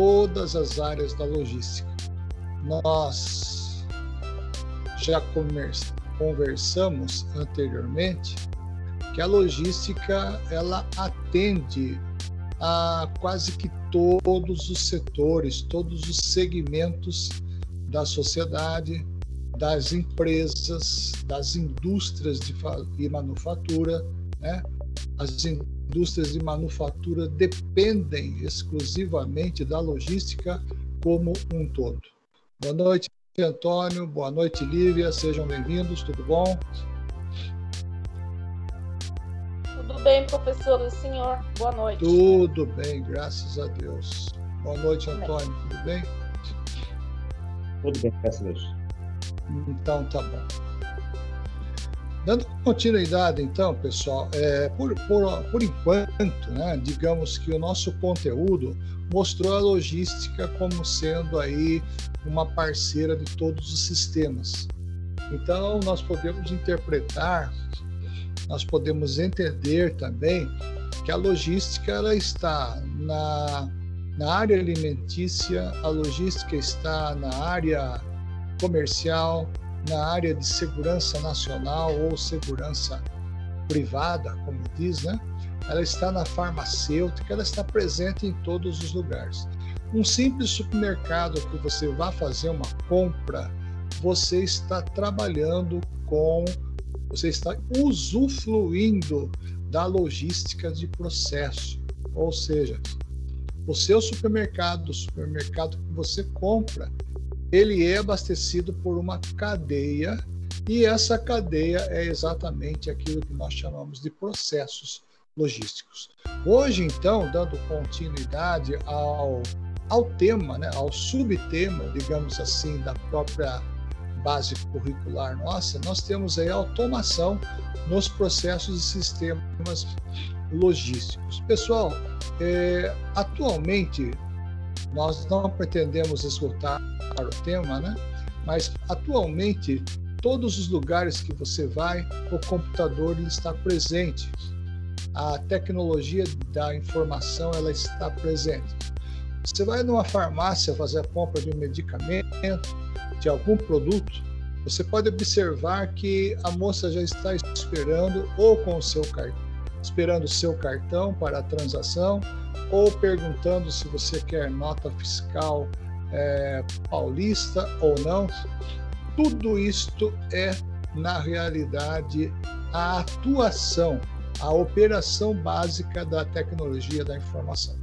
todas as áreas da logística. Nós já conversamos anteriormente que a logística ela atende a quase que todos os setores, todos os segmentos da sociedade, das empresas, das indústrias de e manufatura, né? As indústrias de manufatura dependem exclusivamente da logística como um todo. Boa noite, Antônio. Boa noite, Lívia. Sejam bem-vindos. Tudo bom? Tudo bem, professor? O senhor? Boa noite. Tudo bem, graças a Deus. Boa noite, Antônio. Tudo bem? Tudo bem, graças a Deus. Então, tá bom. Dando continuidade, então, pessoal, é, por, por, por enquanto, né, digamos que o nosso conteúdo mostrou a logística como sendo aí uma parceira de todos os sistemas. Então, nós podemos interpretar, nós podemos entender também que a logística ela está na, na área alimentícia, a logística está na área comercial, na área de segurança nacional ou segurança privada, como diz, né? Ela está na farmacêutica, ela está presente em todos os lugares. Um simples supermercado que você vá fazer uma compra, você está trabalhando com, você está usufruindo da logística de processo. Ou seja, o seu supermercado, o supermercado que você compra, ele é abastecido por uma cadeia e essa cadeia é exatamente aquilo que nós chamamos de processos logísticos. Hoje, então, dando continuidade ao, ao tema, né, ao subtema, digamos assim, da própria base curricular nossa, nós temos aí a automação nos processos e sistemas logísticos. Pessoal, é, atualmente nós não pretendemos esgotar o tema, né? Mas atualmente todos os lugares que você vai, o computador está presente. A tecnologia da informação ela está presente. Você vai numa farmácia fazer a compra de um medicamento, de algum produto, você pode observar que a moça já está esperando ou com o seu cartão, esperando o seu cartão para a transação, ou perguntando se você quer nota fiscal é, paulista ou não. Tudo isto é, na realidade, a atuação, a operação básica da tecnologia da informação.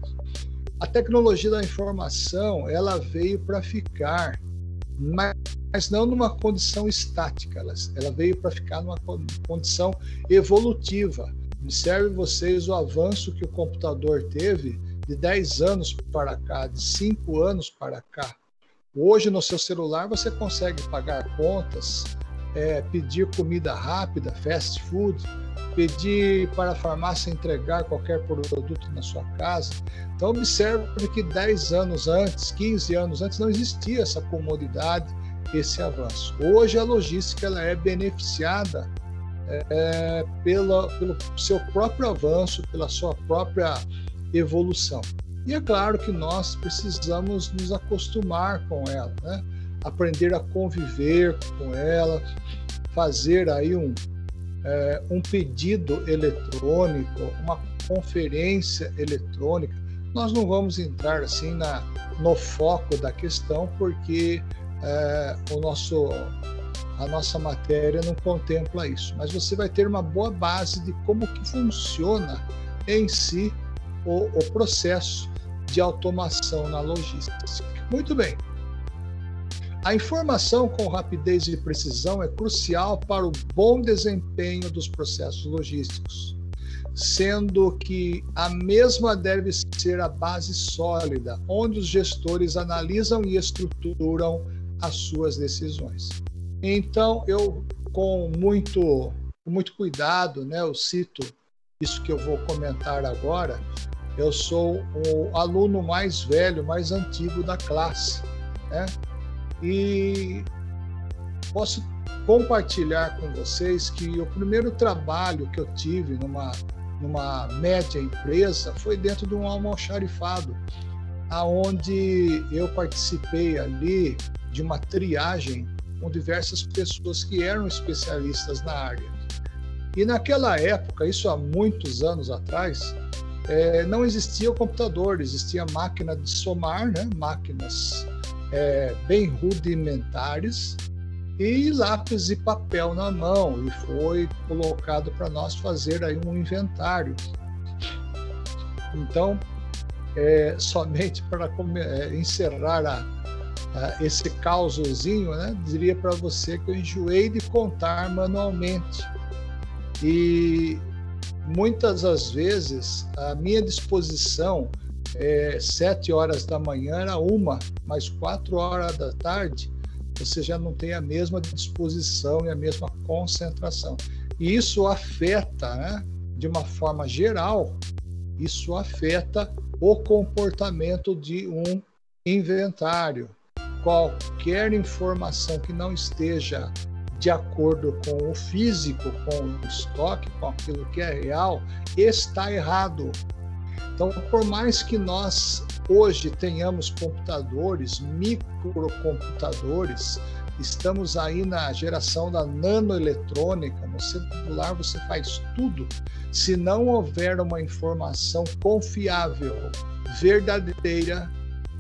A tecnologia da informação ela veio para ficar, mas não numa condição estática, ela veio para ficar numa condição evolutiva. Observe vocês o avanço que o computador teve de 10 anos para cá, de 5 anos para cá. Hoje, no seu celular, você consegue pagar contas, é, pedir comida rápida, fast food, pedir para a farmácia entregar qualquer produto na sua casa. Então, observe que 10 anos antes, 15 anos antes, não existia essa comodidade, esse avanço. Hoje, a logística ela é beneficiada é, pela, pelo seu próprio avanço, pela sua própria evolução. E é claro que nós precisamos nos acostumar com ela, né? aprender a conviver com ela, fazer aí um, é, um pedido eletrônico, uma conferência eletrônica. Nós não vamos entrar assim na, no foco da questão, porque é, o nosso, a nossa matéria não contempla isso. Mas você vai ter uma boa base de como que funciona em si o, o processo de automação na logística. Muito bem. A informação com rapidez e precisão é crucial para o bom desempenho dos processos logísticos, sendo que a mesma deve ser a base sólida, onde os gestores analisam e estruturam as suas decisões. Então, eu, com muito, com muito cuidado, né, eu cito isso que eu vou comentar agora, eu sou o aluno mais velho, mais antigo da classe, né? E posso compartilhar com vocês que o primeiro trabalho que eu tive numa, numa média empresa foi dentro de um almoxarifado. aonde eu participei ali de uma triagem com diversas pessoas que eram especialistas na área. E naquela época, isso há muitos anos atrás, é, não existia o computador, existia máquina de somar, né? máquinas é, bem rudimentares, e lápis e papel na mão, e foi colocado para nós fazer aí um inventário. Então, é, somente para é, encerrar a, esse causozinho, né, diria para você que eu enjoei de contar manualmente. E muitas das vezes a minha disposição é, sete horas da manhã era uma, mas quatro horas da tarde você já não tem a mesma disposição e a mesma concentração. E isso afeta, né, de uma forma geral, isso afeta o comportamento de um inventário. Qualquer informação que não esteja de acordo com o físico, com o estoque, com aquilo que é real, está errado. Então, por mais que nós hoje tenhamos computadores, microcomputadores, estamos aí na geração da nanoeletrônica, no celular você faz tudo. Se não houver uma informação confiável, verdadeira,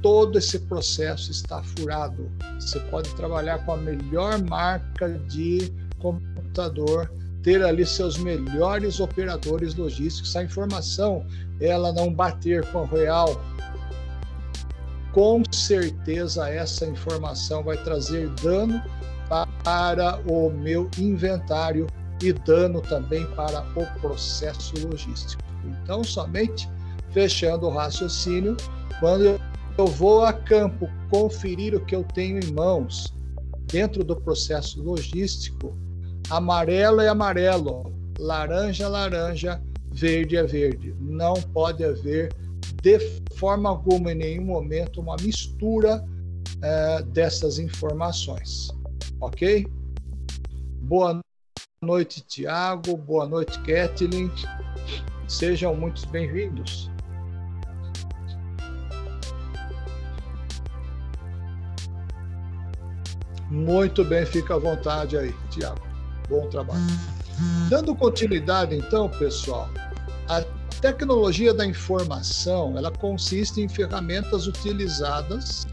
todo esse processo está furado. Você pode trabalhar com a melhor marca de computador, ter ali seus melhores operadores logísticos, a informação ela não bater com o real, com certeza essa informação vai trazer dano para o meu inventário e dano também para o processo logístico. Então, somente fechando o raciocínio, quando eu vou a campo conferir o que eu tenho em mãos dentro do processo logístico, amarelo é amarelo, laranja é laranja, verde é verde. Não pode haver de forma alguma, em nenhum momento, uma mistura é, dessas informações. Ok? Boa noite, Tiago. Boa noite, Kathleen. Sejam muito bem-vindos. Muito bem, fica à vontade aí, Tiago. Bom trabalho. Dando continuidade, então, pessoal, a tecnologia da informação ela consiste em ferramentas utilizadas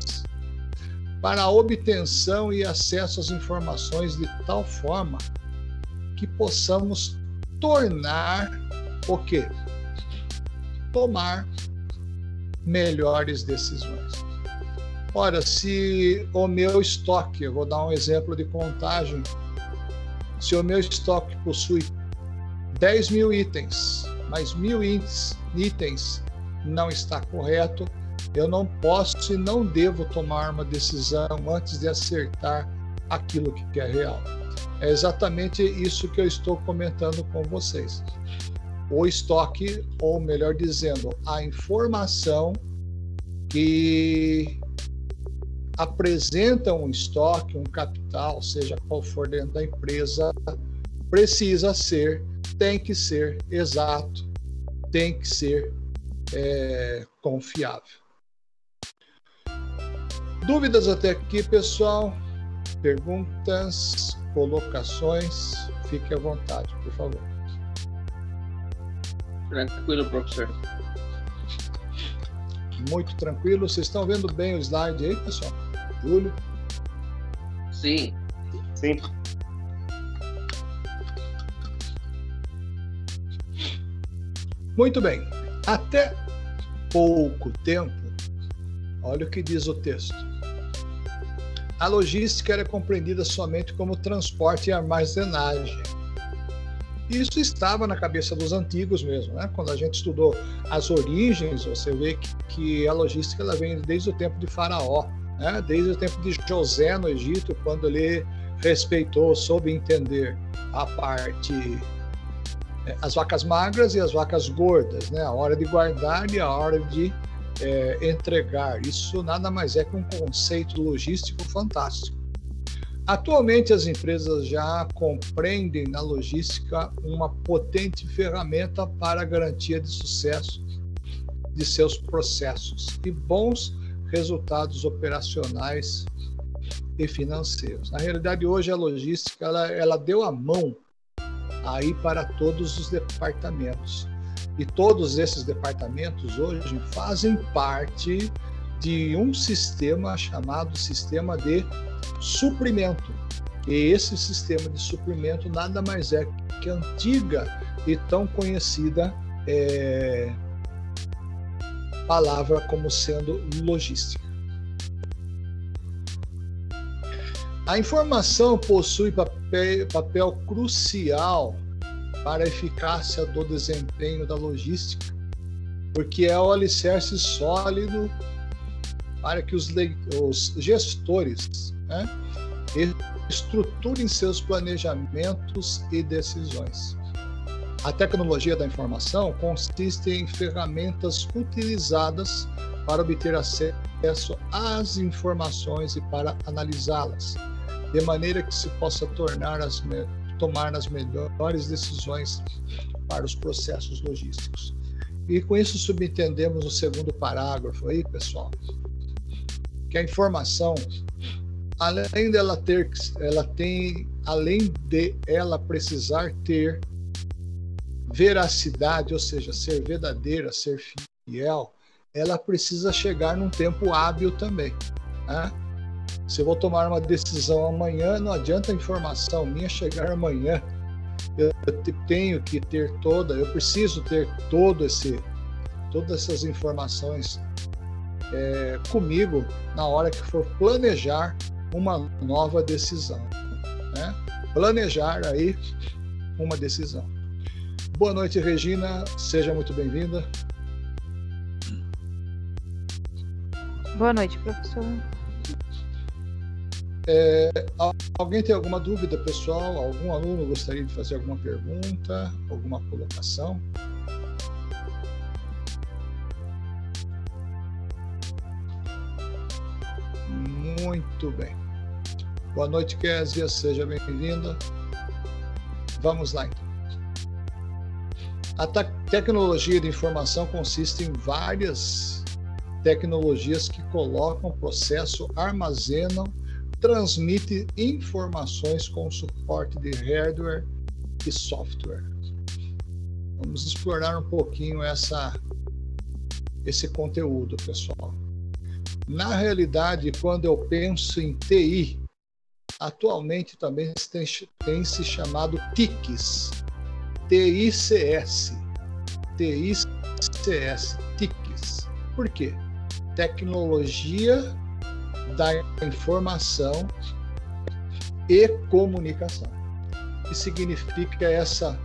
para a obtenção e acesso às informações de tal forma que possamos tornar o quê? Tomar melhores decisões. Ora, se o meu estoque, eu vou dar um exemplo de contagem, se o meu estoque possui 10 mil itens mas mil itens não está correto, eu não posso e não devo tomar uma decisão antes de acertar aquilo que é real. É exatamente isso que eu estou comentando com vocês. O estoque, ou melhor dizendo, a informação que apresenta um estoque, um capital, seja qual for dentro da empresa, precisa ser tem que ser exato, tem que ser é, confiável. Dúvidas até aqui, pessoal? Perguntas, colocações? Fique à vontade, por favor. Tranquilo, professor. Muito tranquilo. Vocês estão vendo bem o slide aí, pessoal? Júlio? Sim. Sim. Muito bem. Até pouco tempo, olha o que diz o texto. A logística era compreendida somente como transporte e armazenagem. Isso estava na cabeça dos antigos mesmo, né? Quando a gente estudou as origens, você vê que, que a logística ela vem desde o tempo de Faraó, né? Desde o tempo de José no Egito, quando ele respeitou, soube entender a parte as vacas magras e as vacas gordas, né? a hora de guardar e a hora de é, entregar. Isso nada mais é que um conceito logístico fantástico. Atualmente, as empresas já compreendem na logística uma potente ferramenta para a garantia de sucesso de seus processos e bons resultados operacionais e financeiros. Na realidade, hoje a logística ela, ela deu a mão aí para todos os departamentos. E todos esses departamentos hoje fazem parte de um sistema chamado sistema de suprimento. E esse sistema de suprimento nada mais é que a antiga e tão conhecida é, palavra como sendo logística. A informação possui papel, papel crucial para a eficácia do desempenho da logística, porque é o alicerce sólido para que os, os gestores né, estruturem seus planejamentos e decisões. A tecnologia da informação consiste em ferramentas utilizadas para obter acesso às informações e para analisá-las de maneira que se possa tornar as, tomar as melhores decisões para os processos logísticos. E com isso subentendemos o segundo parágrafo aí, pessoal, que a informação, além dela ter, ela tem, além de ela precisar ter veracidade, ou seja, ser verdadeira, ser fiel, ela precisa chegar num tempo hábil também. Né? Se eu vou tomar uma decisão amanhã, não adianta a informação minha chegar amanhã. Eu tenho que ter toda, eu preciso ter todo esse, todas essas informações é, comigo na hora que for planejar uma nova decisão. Né? Planejar aí uma decisão. Boa noite, Regina. Seja muito bem-vinda. Boa noite, professor. É, alguém tem alguma dúvida, pessoal? Algum aluno gostaria de fazer alguma pergunta, alguma colocação? Muito bem. Boa noite, Késia. Seja bem-vinda. Vamos lá, então. A tecnologia de informação consiste em várias tecnologias que colocam processo, armazenam transmite informações com suporte de hardware e software. Vamos explorar um pouquinho essa, esse conteúdo, pessoal. Na realidade, quando eu penso em TI, atualmente também tem, tem se chamado TICs, TICS, TICS, TICs. Por quê? Tecnologia da informação e comunicação. Que significa essa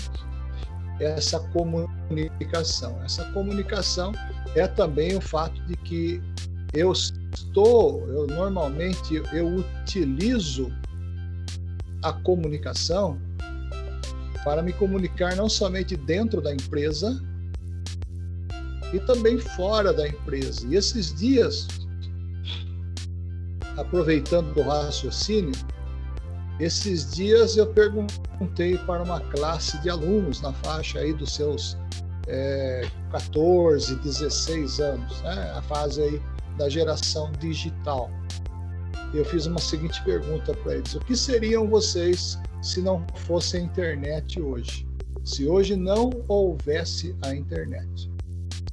essa comunicação? Essa comunicação é também o fato de que eu estou, eu normalmente eu utilizo a comunicação para me comunicar não somente dentro da empresa e também fora da empresa. E esses dias aproveitando do raciocínio, esses dias eu perguntei para uma classe de alunos na faixa aí dos seus é, 14, 16 anos, né? a fase aí da geração digital. Eu fiz uma seguinte pergunta para eles: o que seriam vocês se não fosse a internet hoje? Se hoje não houvesse a internet?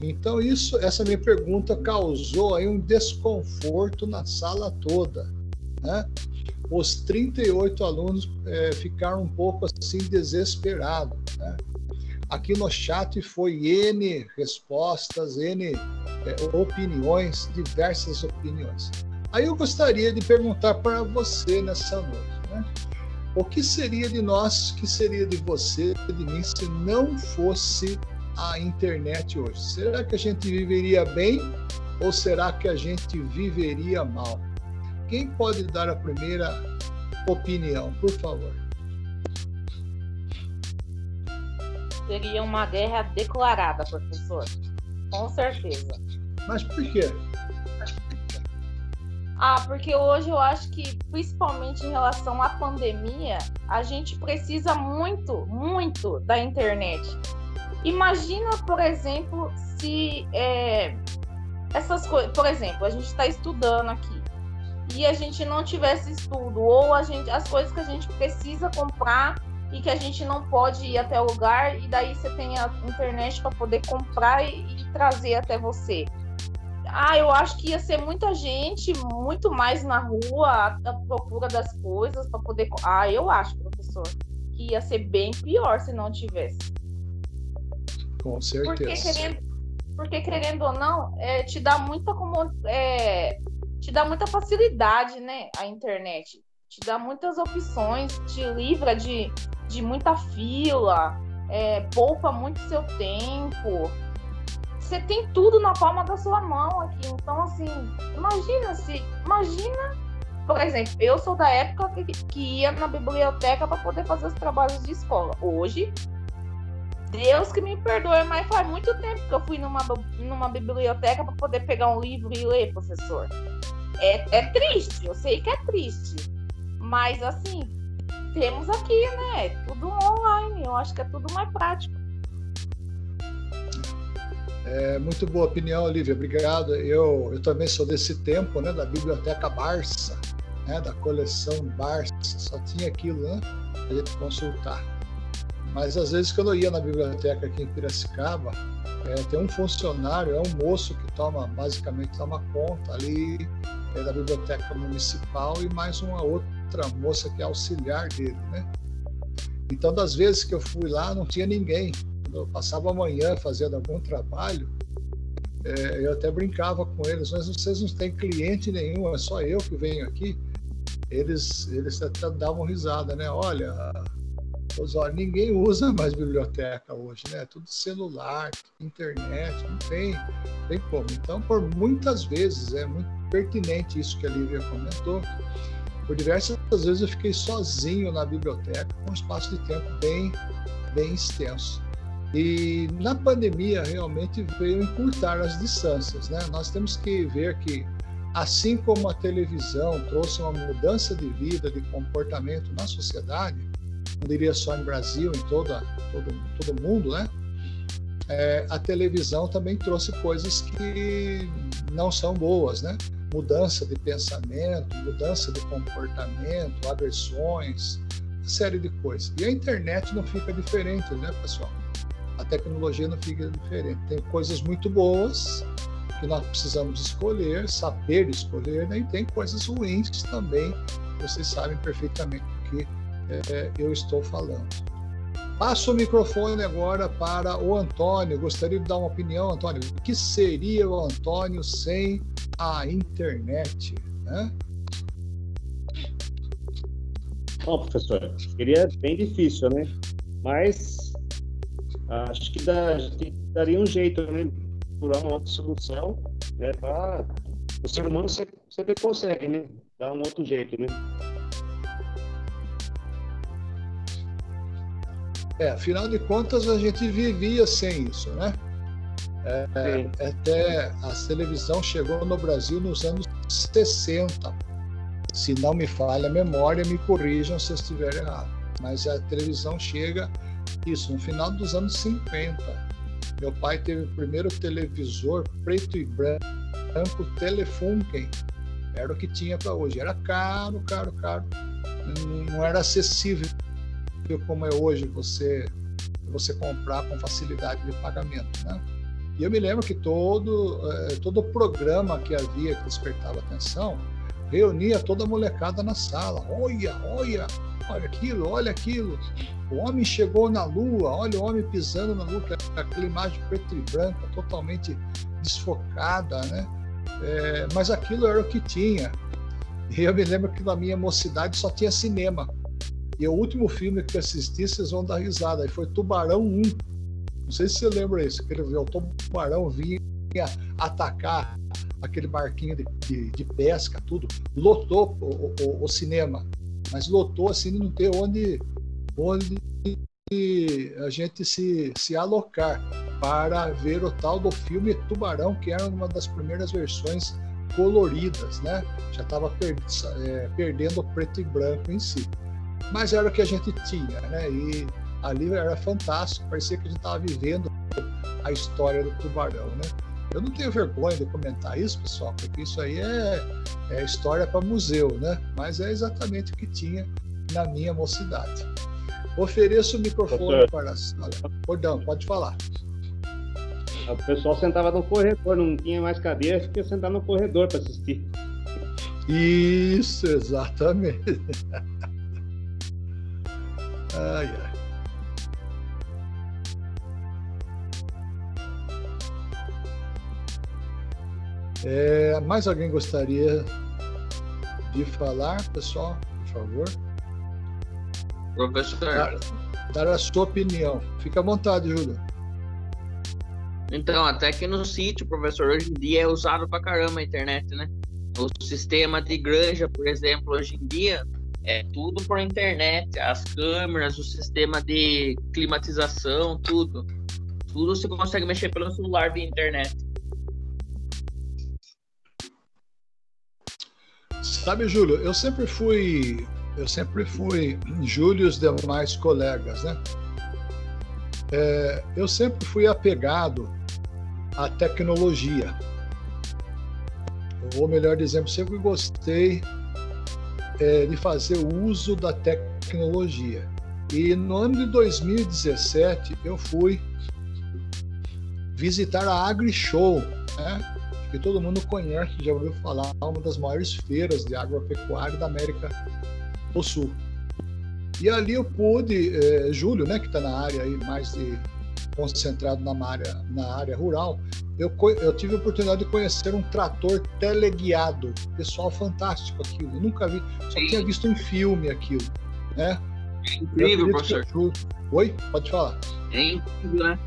Então isso, essa minha pergunta causou aí um desconforto na sala toda, né? Os 38 alunos é, ficaram um pouco assim desesperados, né? Aqui no chat foi N respostas, N é, opiniões, diversas opiniões. Aí eu gostaria de perguntar para você nessa noite, né? O que seria de nós, o que seria de você, de mim, se não fosse a internet hoje? Será que a gente viveria bem ou será que a gente viveria mal? Quem pode dar a primeira opinião, por favor? Seria uma guerra declarada, professor. Com certeza. Mas por quê? Ah, porque hoje eu acho que, principalmente em relação à pandemia, a gente precisa muito, muito da internet. Imagina, por exemplo, se é, essas coisas, por exemplo, a gente está estudando aqui e a gente não tivesse estudo, ou a gente, as coisas que a gente precisa comprar e que a gente não pode ir até o lugar, e daí você tem a internet para poder comprar e, e, trazer até você. Ah, eu acho que ia ser muita gente, muito mais na rua, à procura das coisas para poder. Ah, eu acho, professor, que ia ser bem pior se não tivesse. Com certeza. Porque querendo, porque, querendo ou não, é, te dá muita como. É, te dá muita facilidade, né? A internet. Te dá muitas opções, te livra de, de muita fila, é, poupa muito seu tempo. Você tem tudo na palma da sua mão aqui. Então, assim, imagina se. Imagina, por exemplo, eu sou da época que, que ia na biblioteca para poder fazer os trabalhos de escola. Hoje, Deus que me perdoe, mas faz muito tempo que eu fui numa, numa biblioteca para poder pegar um livro e ler, professor. É, é triste, eu sei que é triste. Mas assim, temos aqui, né? Tudo online. Eu acho que é tudo mais prático. É, muito boa opinião, Olivia. Obrigado. Eu, eu também sou desse tempo, né? Da Biblioteca Barça, né? Da coleção Barça. Só tinha aquilo, né? A gente consultar. Mas às vezes quando eu ia na biblioteca aqui em Piracicaba, é, tem um funcionário, é um moço que toma, basicamente toma conta ali é, da biblioteca municipal e mais uma outra moça que é auxiliar dele, né? Então, das vezes que eu fui lá, não tinha ninguém. Quando eu passava a manhã fazendo algum trabalho, é, eu até brincava com eles, mas vocês não têm cliente nenhum, é só eu que venho aqui. Eles, eles até davam risada, né? Olha, olha, ninguém usa mais biblioteca hoje, né? Tudo celular, internet, não tem, tem como. Então, por muitas vezes, é muito pertinente isso que a Lívia comentou. Por diversas vezes eu fiquei sozinho na biblioteca, um espaço de tempo bem, bem extenso. E na pandemia realmente veio encurtar as distâncias, né? Nós temos que ver que assim como a televisão trouxe uma mudança de vida, de comportamento na sociedade, não diria só em Brasil, em toda, todo, todo mundo, né? É, a televisão também trouxe coisas que não são boas, né? Mudança de pensamento, mudança de comportamento, aversões, uma série de coisas. E a internet não fica diferente, né, pessoal? A tecnologia não fica diferente. Tem coisas muito boas que nós precisamos escolher, saber escolher, né? e tem coisas ruins também vocês sabem perfeitamente o que é, eu estou falando. Passo o microfone agora para o Antônio. Gostaria de dar uma opinião, Antônio. O que seria o Antônio sem a internet? Né? Bom, professor, seria bem difícil, né? Mas acho que dá, daria um jeito, né? Procurar uma outra solução, né? O ser humano sempre, sempre consegue, né? Dar um outro jeito, né? É, afinal de contas, a gente vivia sem isso, né? É, é, até a televisão chegou no Brasil nos anos 60. Se não me falha a memória, me corrijam se eu estiver errado. Mas a televisão chega, isso, no final dos anos 50. Meu pai teve o primeiro televisor preto e branco, Telefunken. Era o que tinha para hoje. Era caro, caro, caro. Não era acessível como é hoje você você comprar com facilidade de pagamento, né? E eu me lembro que todo eh, todo programa que havia que despertava atenção reunia toda a molecada na sala. Olha, olha, olha aquilo, olha aquilo. O homem chegou na lua, olha o homem pisando na lua, aquela imagem preta e branca, totalmente desfocada, né? É, mas aquilo era o que tinha. E eu me lembro que na minha mocidade só tinha cinema. E o último filme que assisti, vocês vão dar risada, aí foi Tubarão 1. Não sei se você lembra isso, que o tubarão vinha atacar aquele barquinho de, de, de pesca, tudo. Lotou o, o, o, cinema, mas lotou assim, não ter onde, onde a gente se, se alocar para ver o tal do filme Tubarão, que era uma das primeiras versões coloridas, né? Já estava per, é, perdendo o preto e branco em si mas era o que a gente tinha, né? E ali era fantástico, parecia que a gente estava vivendo a história do tubarão, né? Eu não tenho vergonha de comentar isso, pessoal, porque isso aí é, é história para museu, né? Mas é exatamente o que tinha na minha mocidade. Ofereço o microfone para a sala. Perdão, pode falar. O pessoal sentava no corredor, não tinha mais cadeira, fica sentar no corredor para assistir. Isso, exatamente. ai, ai. É, mais alguém gostaria de falar, pessoal, por favor? Professor. Dar, dar a sua opinião. Fica à vontade, Júlio. Então, até que no sítio, professor, hoje em dia é usado pra caramba a internet, né? O sistema de granja, por exemplo, hoje em dia é tudo por internet, as câmeras, o sistema de climatização, tudo. Tudo você consegue mexer pelo celular via internet. Sabe, Júlio, eu sempre fui, eu sempre fui Júlio e os demais colegas, né? É, eu sempre fui apegado à tecnologia. Ou melhor dizendo, sempre gostei é, de fazer uso da tecnologia. E no ano de 2017 eu fui visitar a AgriShow, né? que todo mundo conhece, já ouviu falar, uma das maiores feiras de agropecuária da América do Sul. E ali eu pude, é, Júlio, né, que está na área aí mais de, concentrado na área, na área rural, eu, eu tive a oportunidade de conhecer um trator teleguiado. Pessoal, fantástico aquilo. Eu nunca vi, só Sim. tinha visto em filme aquilo, né? É incrível, professor. Eu... Oi? Pode falar. É incrível, né?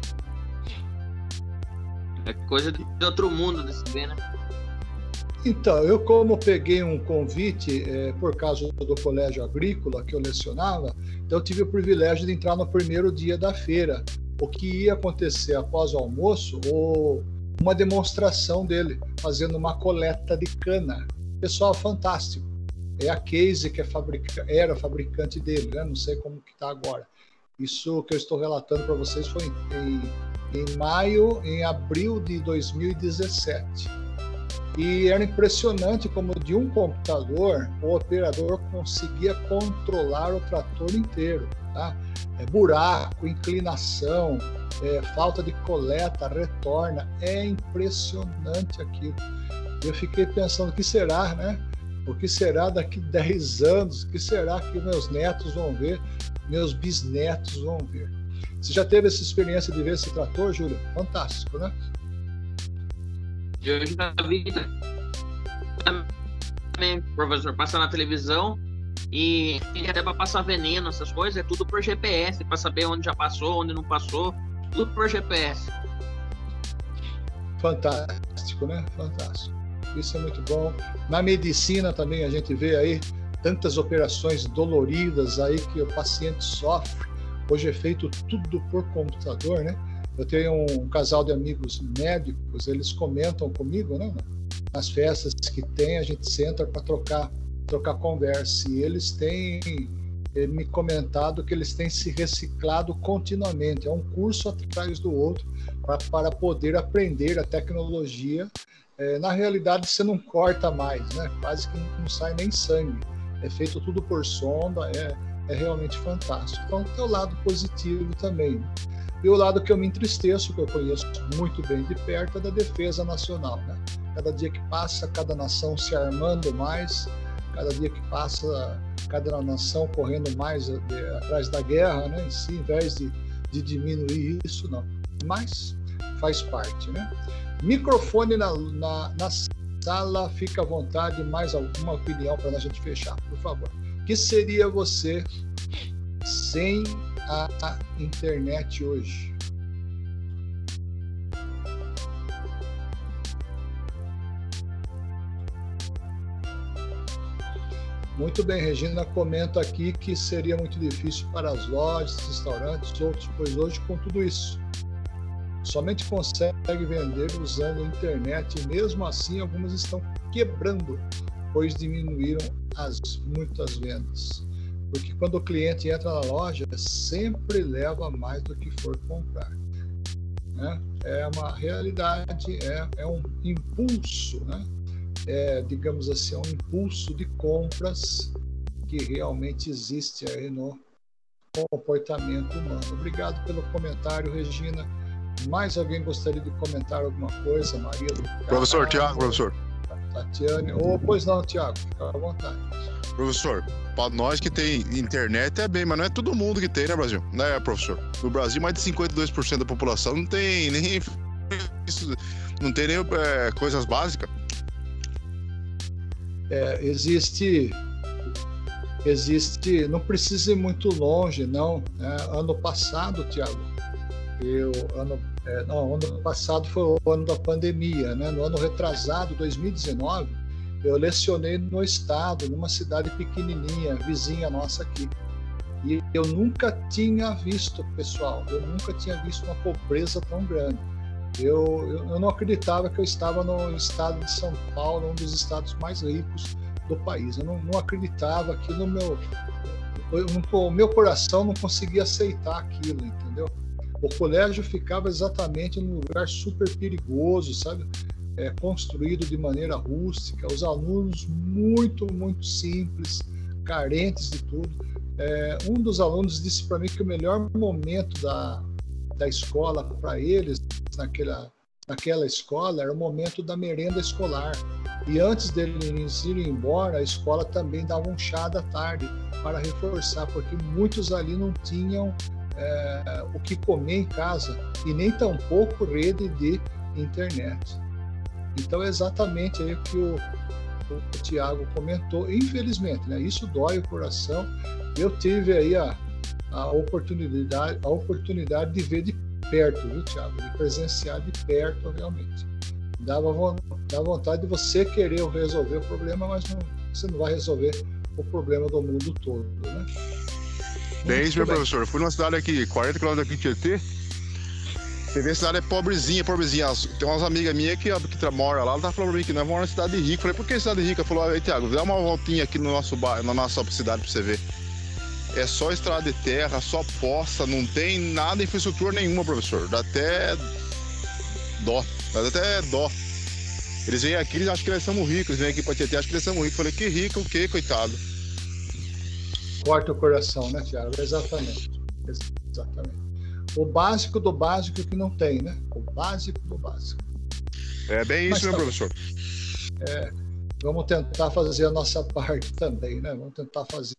É coisa de outro mundo de se ver, né? Então, eu como peguei um convite é, por causa do colégio agrícola que eu lecionava, então eu tive o privilégio de entrar no primeiro dia da feira. O que ia acontecer após o almoço, ou uma demonstração dele, fazendo uma coleta de cana. Pessoal, fantástico. É a Case que é fabrica, era fabricante dele, né? não sei como que está agora. Isso que eu estou relatando para vocês foi em em maio, em abril de 2017. E era impressionante como de um computador o operador conseguia controlar o trator inteiro, tá? É buraco, inclinação, é, falta de coleta, retorna, é impressionante aquilo. Eu fiquei pensando o que será, né? O que será daqui 10 anos? O que será que meus netos vão ver? Meus bisnetos vão ver? Você já teve essa experiência de ver esse trator, Júlio? Fantástico, né? Eu já vi também, professor, passar na televisão e até para passar veneno, essas coisas, é tudo por GPS, para saber onde já passou, onde não passou, tudo por GPS. Fantástico, né? Fantástico. Isso é muito bom. Na medicina também a gente vê aí tantas operações doloridas aí que o paciente sofre Hoje é feito tudo por computador, né? Eu tenho um casal de amigos médicos, eles comentam comigo, né? Nas festas que tem, a gente senta para trocar, trocar conversa. E eles têm eh, me comentado que eles têm se reciclado continuamente. É um curso atrás do outro para poder aprender a tecnologia. É, na realidade, você não corta mais, né? Quase que não sai nem sangue. É feito tudo por sonda, é, é realmente fantástico. Então tem o lado positivo também. E o lado que eu me entristeço, que eu conheço muito bem de perto, é da defesa nacional. Né? Cada dia que passa, cada nação se armando mais, cada dia que passa, cada nação correndo mais de, atrás da guerra, né? em si, em vez de, de diminuir isso, não. Mas faz parte. Né? Microfone na, na, na sala, fica à vontade. Mais alguma opinião para a gente fechar, por favor que seria você sem a internet hoje? Muito bem, Regina comenta aqui que seria muito difícil para as lojas, restaurantes, outros, pois hoje com tudo isso somente consegue vender usando a internet e mesmo assim algumas estão quebrando pois diminuíram as muitas vendas. Porque quando o cliente entra na loja, sempre leva mais do que for comprar. Né? é uma realidade, é, é um impulso, né? É, digamos assim, é um impulso de compras que realmente existe aí no comportamento humano. Obrigado pelo comentário, Regina. Mais alguém gostaria de comentar alguma coisa? Maria Professor Tiago, professor. Tatiane. Ou, oh, pois não, Tiago, fica à vontade. Professor, para nós que tem internet é bem, mas não é todo mundo que tem, né, Brasil? Né, professor? No Brasil, mais de 52% da população não tem nem não tem nem é, coisas básicas. É, existe existe não precisa ir muito longe não é, ano passado Tiago eu ano é, não ano passado foi o ano da pandemia né no ano retrasado 2019 eu lecionei no estado, numa cidade pequenininha, vizinha nossa aqui. E eu nunca tinha visto, pessoal, eu nunca tinha visto uma pobreza tão grande. Eu, eu, não acreditava que eu estava no estado de São Paulo, um dos estados mais ricos do país. Eu não, não acreditava que no meu, o meu coração não conseguia aceitar aquilo, entendeu? O colégio ficava exatamente num lugar super perigoso, sabe? é, construído de maneira rústica, os alunos muito, muito simples, carentes de tudo. É, um dos alunos disse para mim que o melhor momento da, da escola para eles, naquela, naquela escola, era o momento da merenda escolar. E antes deles irem embora, a escola também dava um chá da tarde para reforçar, porque muitos ali não tinham é, o que comer em casa e nem tampouco rede de internet. Então é exatamente aí que o, o Tiago comentou. Infelizmente, né? Isso dói o coração. Eu tive aí a, a oportunidade, a oportunidade de ver de perto, viu, Tiago? De presenciar de perto realmente. Dava, dá vontade de você querer resolver o problema, mas não, você não vai resolver o problema do mundo todo, né? Bem, isso, meu professor. Eu fui numa cidade aqui, 40 quilômetros daqui de Tietê, você vê a cidade é pobrezinha, pobrezinha. Tem umas amigas minhas que, que moram lá, ela tá falando pra mim que nós vamos na cidade rica. Falei, por que cidade rica? Falou, aí, Thiago, dá uma voltinha aqui no nosso bairro, na nossa cidade pra você ver. É só estrada de terra, só poça, não tem nada, infraestrutura nenhuma, professor. Dá até dó. Dá até dó. Eles vêm aqui, eles acham que eles são ricos, eles vêm aqui pra Tietê, acham que eles são ricos. Falei, que rico o quê, coitado? Corta o coração, né, Thiago? Exatamente. Exatamente o básico do básico que não tem, né? O básico do básico. É bem isso, meu tá, professor? É, vamos tentar fazer a nossa parte também, né? Vamos tentar fazer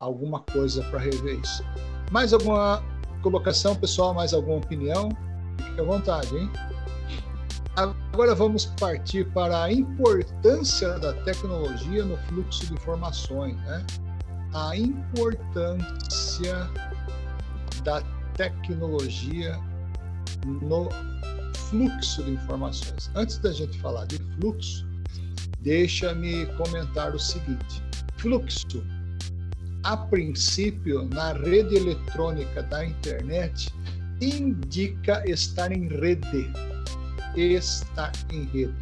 alguma coisa para rever isso. Mais alguma colocação, pessoal? Mais alguma opinião? Fique à vontade, hein? Agora vamos partir para a importância da tecnologia no fluxo de informações, né? A importância da tecnologia no fluxo de informações. Antes da gente falar de fluxo, deixa-me comentar o seguinte: fluxo, a princípio, na rede eletrônica da internet, indica estar em rede. Estar em rede.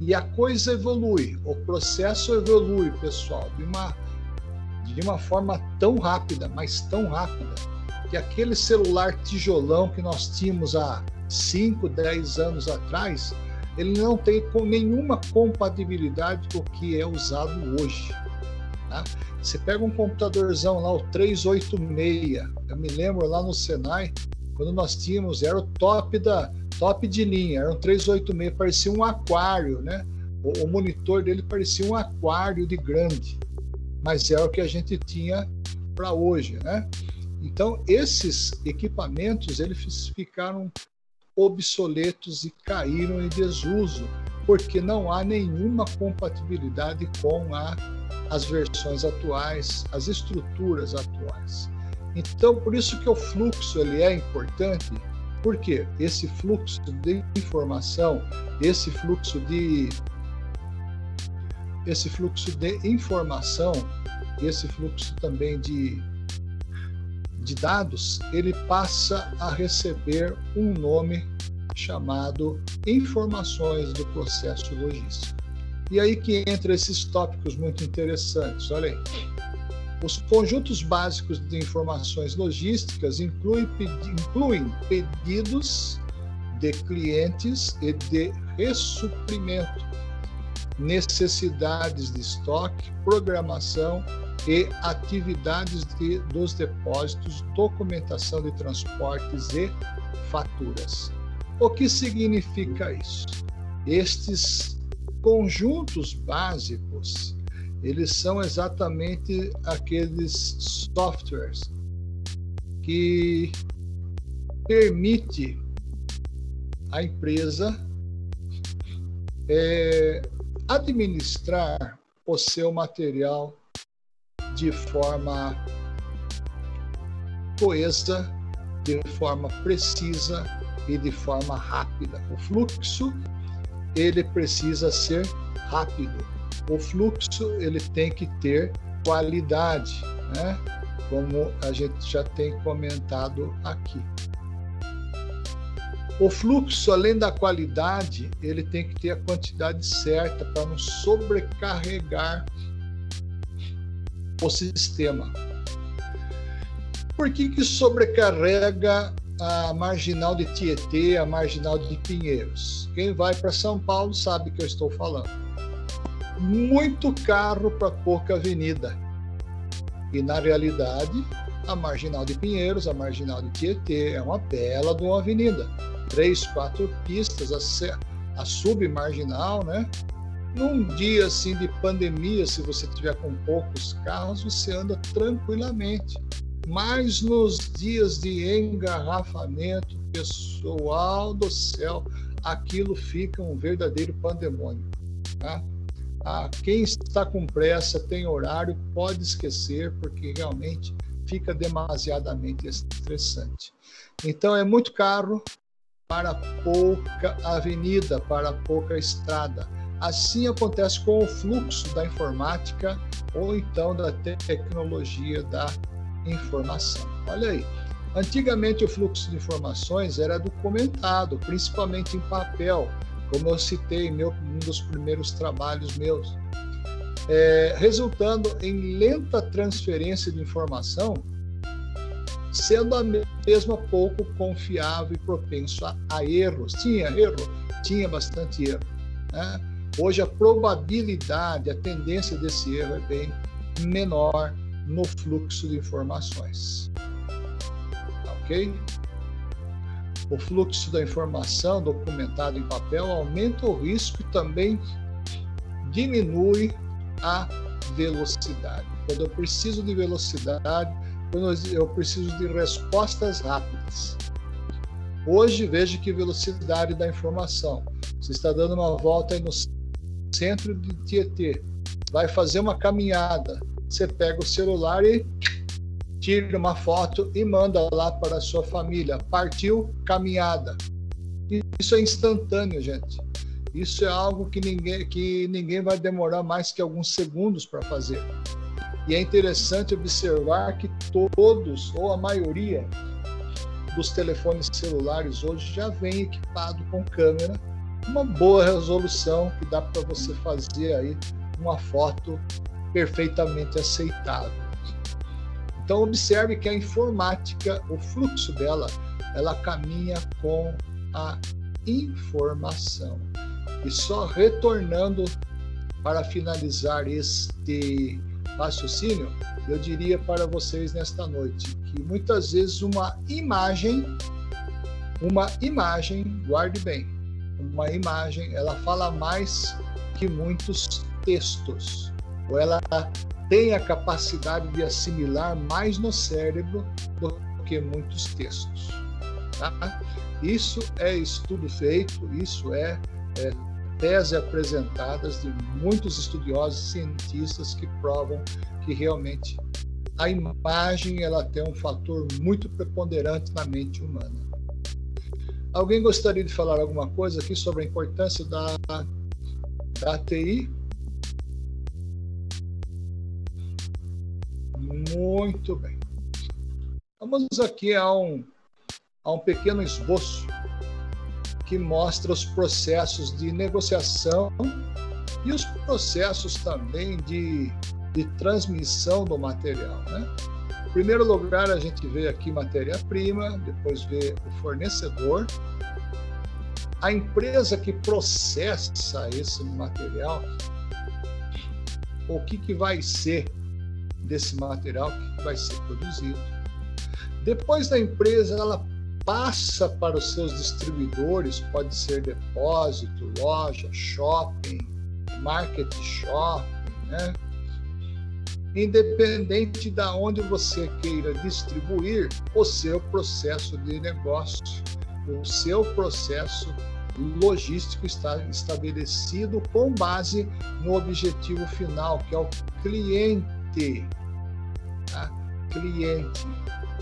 E a coisa evolui, o processo evolui, pessoal, de uma, de uma forma tão rápida, mas tão rápida, que aquele celular tijolão que nós tínhamos há 5, 10 anos atrás, ele não tem com nenhuma compatibilidade com o que é usado hoje. Tá? Você pega um computadorzão lá, o 386, eu me lembro lá no Senai, quando nós tínhamos, era o top da top de linha, era um 386, parecia um aquário, né? O, o monitor dele parecia um aquário de grande, mas era o que a gente tinha para hoje, né? Então, esses equipamentos eles ficaram obsoletos e caíram em desuso, porque não há nenhuma compatibilidade com a, as versões atuais, as estruturas atuais. Então, por isso que o fluxo ele é importante, porque esse fluxo de informação, esse fluxo de esse fluxo de informação, esse fluxo também de de dados, ele passa a receber um nome chamado informações do processo logístico. E aí que entra esses tópicos muito interessantes. Olha aí. Os conjuntos básicos de informações logísticas incluem, incluem pedidos, de clientes e de ressuprimento, necessidades de estoque, programação e atividades de, dos depósitos, documentação de transportes e faturas. O que significa isso? Estes conjuntos básicos, eles são exatamente aqueles softwares que permite a empresa é, administrar o seu material de forma coesa, de forma precisa e de forma rápida. O fluxo ele precisa ser rápido. O fluxo ele tem que ter qualidade, né? Como a gente já tem comentado aqui. O fluxo, além da qualidade, ele tem que ter a quantidade certa para não sobrecarregar o sistema. Por que, que sobrecarrega a marginal de Tietê, a marginal de Pinheiros? Quem vai para São Paulo sabe que eu estou falando. Muito carro para pouca avenida. E na realidade, a marginal de Pinheiros, a marginal de Tietê é uma bela de uma avenida três, quatro pistas, a, a submarginal, né? Num dia assim de pandemia, se você tiver com poucos carros, você anda tranquilamente. Mas nos dias de engarrafamento, pessoal do céu, aquilo fica um verdadeiro pandemônio. Tá? Ah, quem está com pressa, tem horário, pode esquecer, porque realmente fica demasiadamente estressante. Então é muito carro, para pouca avenida, para pouca estrada. Assim acontece com o fluxo da informática ou então da tecnologia da informação. Olha aí. Antigamente o fluxo de informações era documentado, principalmente em papel, como eu citei em meu, um dos primeiros trabalhos meus, é, resultando em lenta transferência de informação sendo a mesma pouco confiável e propenso a, a erros. Tinha erro? Tinha bastante erro. Né? Hoje a probabilidade, a tendência desse erro é bem menor no fluxo de informações. Ok? O fluxo da informação documentado em papel aumenta o risco e também diminui a velocidade. Quando eu preciso de velocidade, eu preciso de respostas rápidas. Hoje, veja que velocidade da informação. Você está dando uma volta aí no centro de Tietê, vai fazer uma caminhada. Você pega o celular e tira uma foto e manda lá para a sua família. Partiu, caminhada. Isso é instantâneo, gente. Isso é algo que ninguém, que ninguém vai demorar mais que alguns segundos para fazer. E é interessante observar que todos, ou a maioria, dos telefones celulares hoje já vem equipado com câmera, uma boa resolução que dá para você fazer aí uma foto perfeitamente aceitável. Então observe que a informática, o fluxo dela, ela caminha com a informação. E só retornando para finalizar este raciocínio, eu diria para vocês nesta noite que muitas vezes uma imagem, uma imagem, guarde bem, uma imagem, ela fala mais que muitos textos, ou ela tem a capacidade de assimilar mais no cérebro do que muitos textos. Tá? Isso é estudo feito, isso é, é tese apresentadas de muitos estudiosos cientistas que provam que realmente a imagem ela tem um fator muito preponderante na mente humana. Alguém gostaria de falar alguma coisa aqui sobre a importância da, da TI? Muito bem. Vamos aqui a um, a um pequeno esboço que mostra os processos de negociação e os processos também de, de transmissão do material. Né? Em primeiro lugar, a gente vê aqui matéria-prima, depois vê o fornecedor, a empresa que processa esse material, o que, que vai ser desse material, que vai ser produzido. Depois da empresa, ela passa para os seus distribuidores, pode ser depósito, loja, shopping, market shopping, né? Independente de onde você queira distribuir o seu processo de negócio, o seu processo logístico está estabelecido com base no objetivo final, que é o cliente. Tá? Cliente.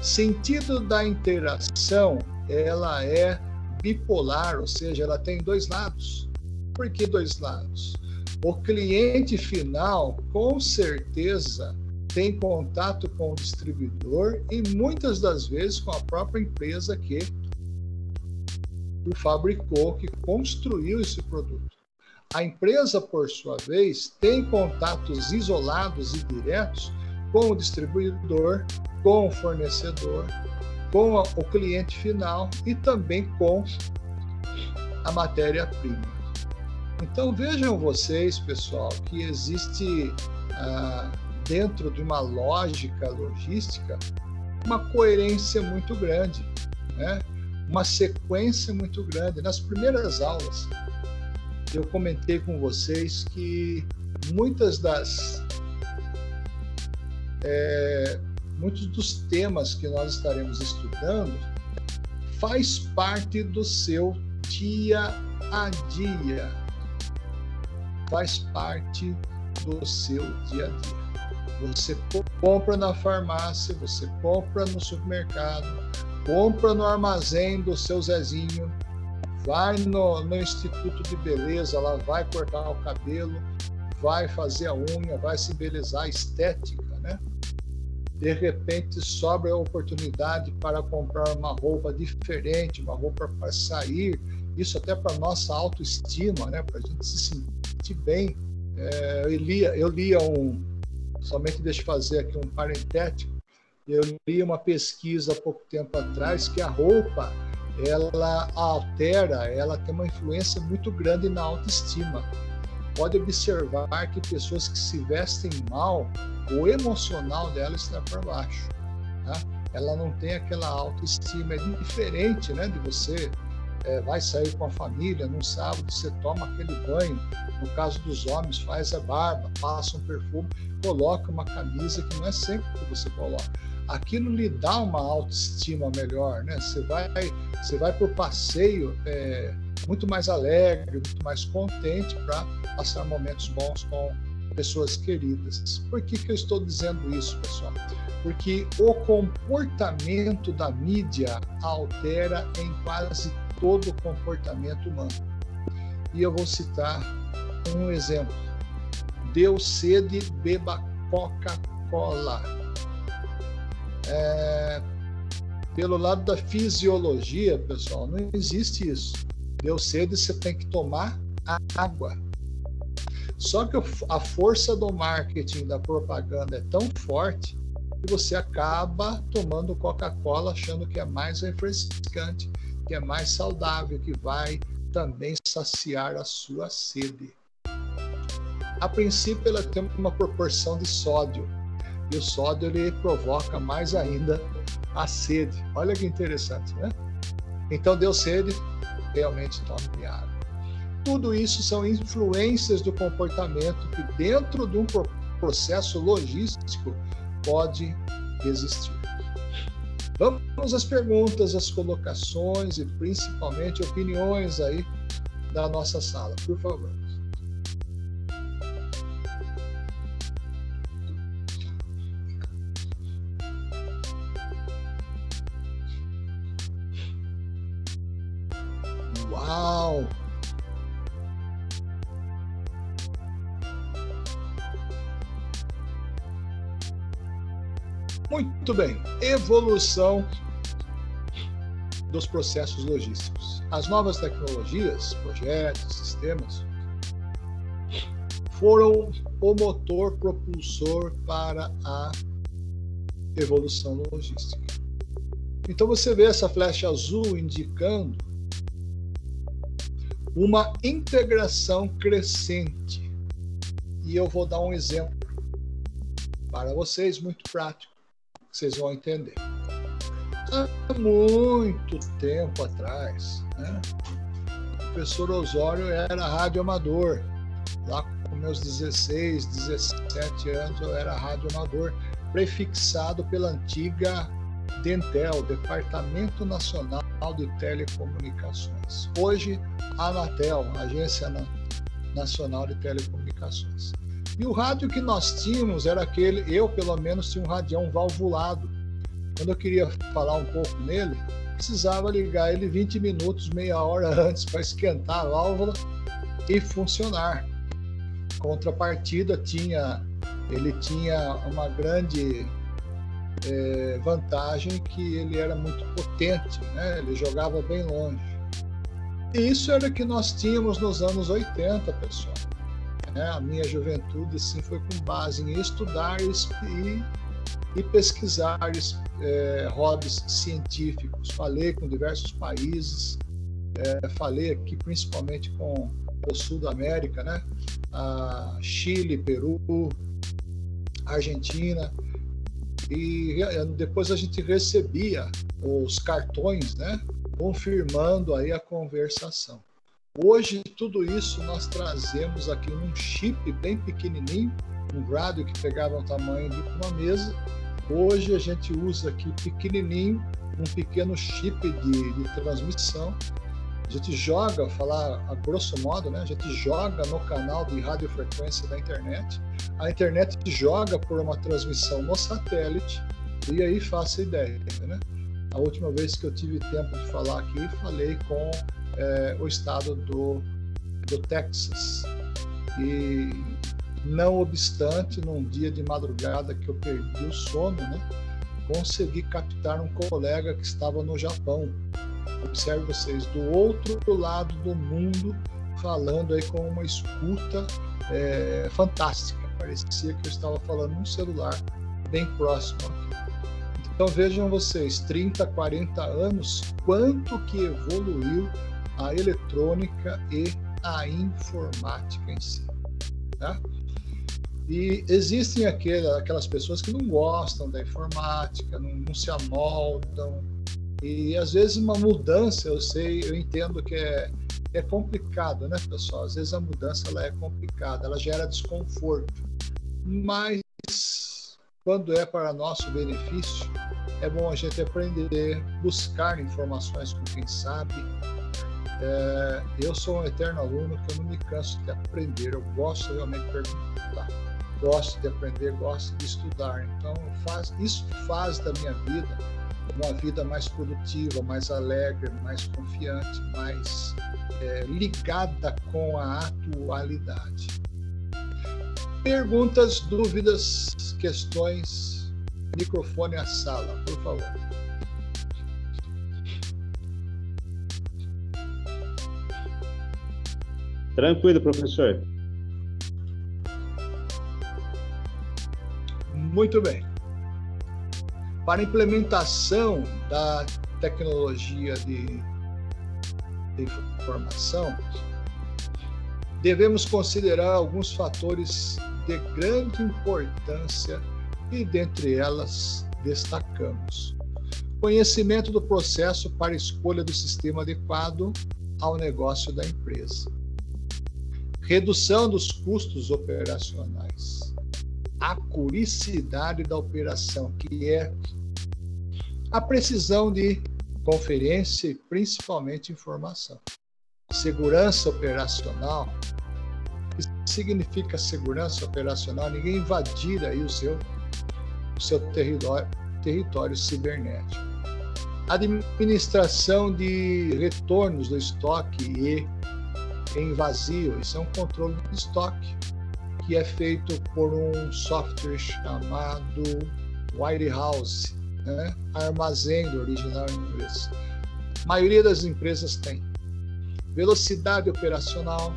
Sentido da interação, ela é bipolar, ou seja, ela tem dois lados. Por que dois lados? O cliente final, com certeza, tem contato com o distribuidor e muitas das vezes com a própria empresa que o fabricou, que construiu esse produto. A empresa, por sua vez, tem contatos isolados e diretos com o distribuidor, com o fornecedor, com o cliente final e também com a matéria-prima. Então vejam vocês, pessoal, que existe ah, dentro de uma lógica logística uma coerência muito grande, né? uma sequência muito grande. Nas primeiras aulas, eu comentei com vocês que muitas das é, muitos dos temas que nós estaremos estudando faz parte do seu dia a dia faz parte do seu dia a dia. Você compra na farmácia, você compra no supermercado, compra no armazém do seu Zezinho, vai no, no Instituto de Beleza, lá vai cortar o cabelo, vai fazer a unha, vai se embelezar, estética, né? De repente sobra a oportunidade para comprar uma roupa diferente, uma roupa para sair, isso até para nossa autoestima, né? Para a gente se sentir bem. É, eu lia, eu lia um, somente deixa eu fazer aqui um parentético. Eu li uma pesquisa há pouco tempo atrás que a roupa ela altera, ela tem uma influência muito grande na autoestima. Pode observar que pessoas que se vestem mal, o emocional dela está para baixo. Tá? Ela não tem aquela autoestima. É diferente né, de você é, vai sair com a família num sábado, você toma aquele banho. No caso dos homens, faz a barba, passa um perfume, coloca uma camisa que não é sempre que você coloca. Aquilo lhe dá uma autoestima melhor, né? Você vai, você vai para o passeio é, muito mais alegre, muito mais contente para passar momentos bons com pessoas queridas. Por que, que eu estou dizendo isso, pessoal? Porque o comportamento da mídia altera em quase todo o comportamento humano. E eu vou citar um exemplo. Deu sede, beba Coca-Cola. É, pelo lado da fisiologia, pessoal, não existe isso. Deu sede, você tem que tomar água. Só que a força do marketing, da propaganda é tão forte que você acaba tomando Coca-Cola achando que é mais refrescante que é mais saudável, que vai também saciar a sua sede. A princípio, ela tem uma proporção de sódio, e o sódio ele provoca mais ainda a sede. Olha que interessante, né? Então, deu sede, realmente tome água. Tudo isso são influências do comportamento que, dentro de um processo logístico, pode existir. Vamos às perguntas, às colocações e principalmente opiniões aí da nossa sala, por favor. Muito bem, evolução dos processos logísticos. As novas tecnologias, projetos, sistemas foram o motor propulsor para a evolução logística. Então você vê essa flecha azul indicando uma integração crescente. E eu vou dar um exemplo para vocês, muito prático, vocês vão entender. Há muito tempo atrás, né, o professor Osório era radioamador. Lá com meus 16, 17 anos, eu era radioamador, prefixado pela antiga Dentel, Departamento Nacional de Telecomunicações. Hoje, Anatel, Agência Nacional de Telecomunicações. E o rádio que nós tínhamos era aquele, eu pelo menos tinha um radião valvulado. Quando eu queria falar um pouco nele, precisava ligar ele 20 minutos, meia hora antes para esquentar a válvula e funcionar. Contrapartida tinha, ele tinha uma grande é, vantagem que ele era muito potente, né? ele jogava bem longe. E isso era que nós tínhamos nos anos 80, pessoal. Né? A minha juventude sim foi com base em estudar e, e pesquisar é, hobbies científicos. Falei com diversos países, é, falei aqui principalmente com o Sul da América, né? Chile, Peru, Argentina, e depois a gente recebia os cartões, né, confirmando aí a conversação. Hoje tudo isso nós trazemos aqui num chip bem pequenininho, um rádio que pegava o tamanho de uma mesa. Hoje a gente usa aqui pequenininho um pequeno chip de, de transmissão. A gente joga, falar a grosso modo, né? A gente joga no canal de radiofrequência da internet. A internet joga por uma transmissão no satélite e aí faça ideia, né? A última vez que eu tive tempo de falar aqui, falei com é, o estado do, do Texas. E não obstante, num dia de madrugada que eu perdi o sono, né, consegui captar um colega que estava no Japão. Observe vocês, do outro lado do mundo, falando aí com uma escuta é, fantástica. Parecia que eu estava falando num celular bem próximo aqui. Então vejam vocês, 30, 40 anos, quanto que evoluiu a eletrônica e a informática em si. Tá? E existem aquele, aquelas pessoas que não gostam da informática, não, não, se amoldam. E às vezes uma mudança, eu sei, eu entendo que é, é complicado, né, pessoal? Às vezes a mudança ela é complicada, ela gera desconforto. Mas quando é para nosso benefício, é bom a gente aprender, buscar informações com quem sabe, é, eu sou um eterno aluno que eu não me canso de aprender, eu gosto realmente de perguntar, gosto de aprender, gosto de estudar. Então, faz, isso faz da minha vida uma vida mais produtiva, mais alegre, mais confiante, mais é, ligada com a atualidade. Perguntas, dúvidas, questões, microfone à sala, por favor. Tranquilo, professor. Muito bem. Para a implementação da tecnologia de, de informação, devemos considerar alguns fatores de grande importância e, dentre elas, destacamos: conhecimento do processo para escolha do sistema adequado ao negócio da empresa redução dos custos operacionais, a curicidade da operação, que é a precisão de conferência e principalmente informação. Segurança operacional, que significa segurança operacional? Ninguém invadir aí o seu, o seu território, território cibernético. Administração de retornos do estoque e em vazio. Isso é um controle de estoque que é feito por um software chamado Warehouse, né? armazém do original em inglês. A maioria das empresas tem. Velocidade operacional,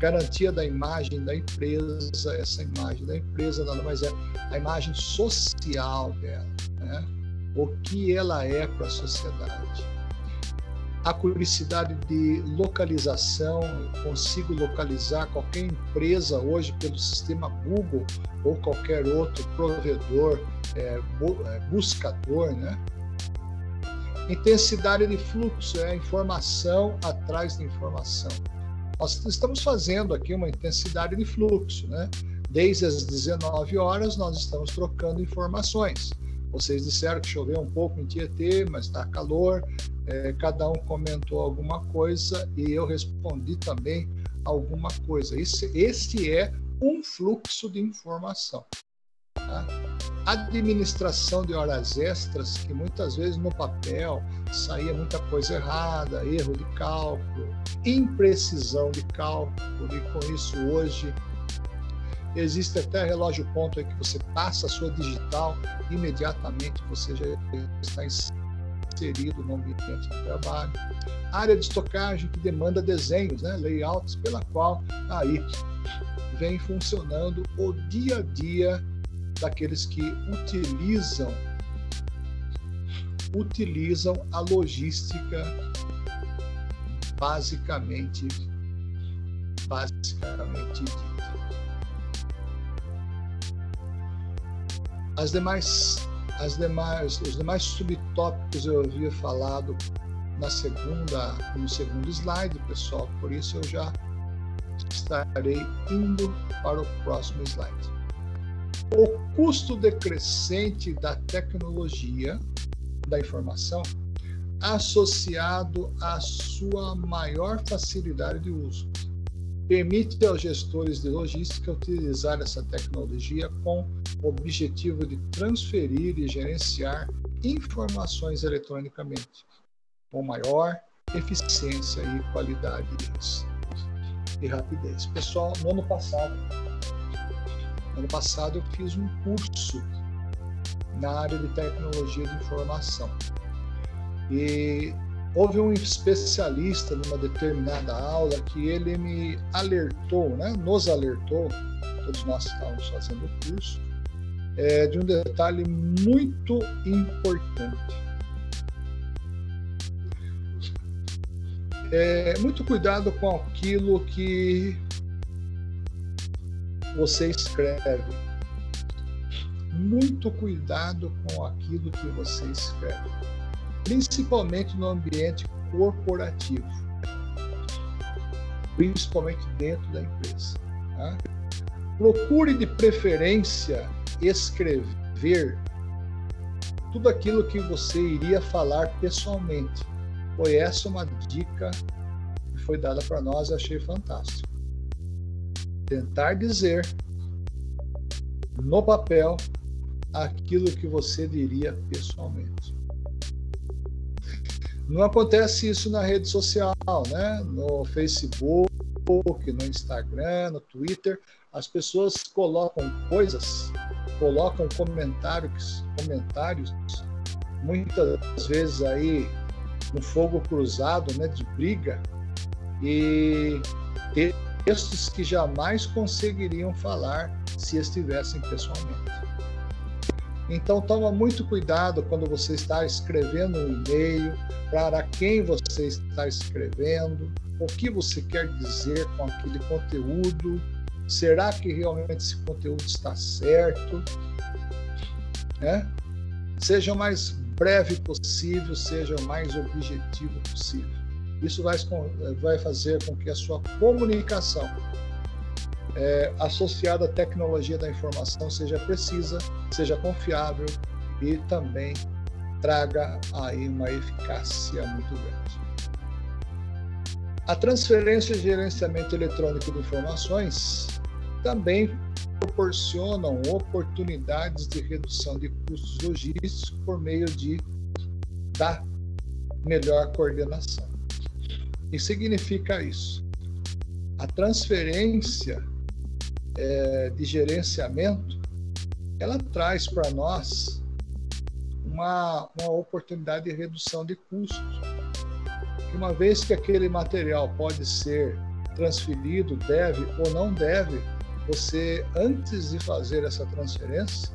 garantia da imagem da empresa, essa imagem da empresa nada mais é a imagem social dela, né? o que ela é para a sociedade acuricidade de localização, eu consigo localizar qualquer empresa hoje pelo sistema Google ou qualquer outro provedor, é, é buscador, né? Intensidade de fluxo é a informação atrás da informação. Nós estamos fazendo aqui uma intensidade de fluxo, né? Desde as 19 horas nós estamos trocando informações. Vocês disseram que choveu um pouco em Tietê, mas está calor. É, cada um comentou alguma coisa e eu respondi também alguma coisa. Esse, este é um fluxo de informação. Tá? Administração de horas extras, que muitas vezes no papel saía muita coisa errada, erro de cálculo, imprecisão de cálculo, e com isso hoje Existe até relógio ponto aí que você passa a sua digital, imediatamente você já está inserido no ambiente de trabalho. Área de estocagem que demanda desenhos, né, layouts, pela qual aí vem funcionando o dia a dia daqueles que utilizam utilizam a logística basicamente basicamente As demais, as demais, os demais subtópicos eu havia falado na segunda, no segundo slide, pessoal. Por isso eu já estarei indo para o próximo slide. O custo decrescente da tecnologia da informação associado à sua maior facilidade de uso permite aos gestores de logística utilizar essa tecnologia com objetivo de transferir e gerenciar informações eletronicamente, com maior eficiência e qualidade e rapidez. Pessoal, no ano passado, no ano passado eu fiz um curso na área de tecnologia de informação. E houve um especialista numa determinada aula que ele me alertou, né, nos alertou, todos nós estávamos fazendo o curso, é, de um detalhe muito importante. É, muito cuidado com aquilo que você escreve. Muito cuidado com aquilo que você escreve principalmente no ambiente corporativo, principalmente dentro da empresa. Tá? Procure de preferência escrever tudo aquilo que você iria falar pessoalmente. Foi essa uma dica que foi dada para nós, achei fantástico. Tentar dizer no papel aquilo que você diria pessoalmente. Não acontece isso na rede social, né? No Facebook, no Instagram, no Twitter, as pessoas colocam coisas, colocam comentários, comentários, muitas vezes aí no fogo cruzado, né, de briga e textos que jamais conseguiriam falar se estivessem pessoalmente. Então toma muito cuidado quando você está escrevendo um e-mail, para quem você está escrevendo, o que você quer dizer com aquele conteúdo, será que realmente esse conteúdo está certo? Né? Seja o mais breve possível, seja o mais objetivo possível. Isso vai, vai fazer com que a sua comunicação é, associada à tecnologia da informação seja precisa, seja confiável e também traga aí uma eficácia muito grande. A transferência e gerenciamento eletrônico de informações também proporcionam oportunidades de redução de custos logísticos por meio de da melhor coordenação. E significa isso? A transferência é, de gerenciamento, ela traz para nós uma, uma oportunidade de redução de custos. Uma vez que aquele material pode ser transferido, deve ou não deve, você, antes de fazer essa transferência,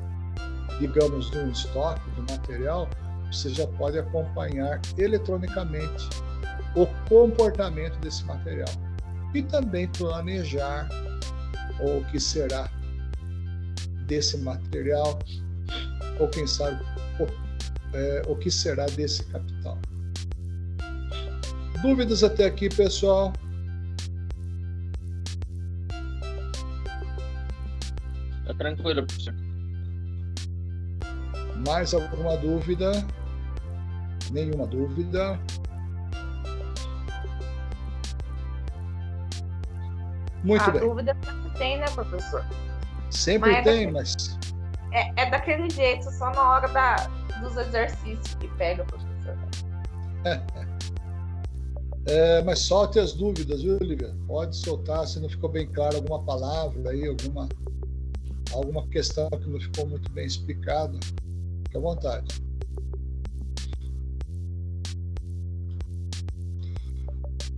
digamos, de um estoque, do material, você já pode acompanhar eletronicamente o comportamento desse material e também planejar o que será desse material ou quem sabe o, é, o que será desse capital. Dúvidas até aqui, pessoal? Tá tranquilo, professor. Mais alguma dúvida? Nenhuma dúvida? Muito a bem. dúvida sempre tem, né, professor? Sempre Mas é tem, daquele- mas É, é daquele jeito, só na hora da, dos exercícios que pega, professor. É, mas solte as dúvidas, viu, Olivia? Pode soltar se não ficou bem claro alguma palavra aí, alguma, alguma questão que não ficou muito bem explicada. Fique à vontade.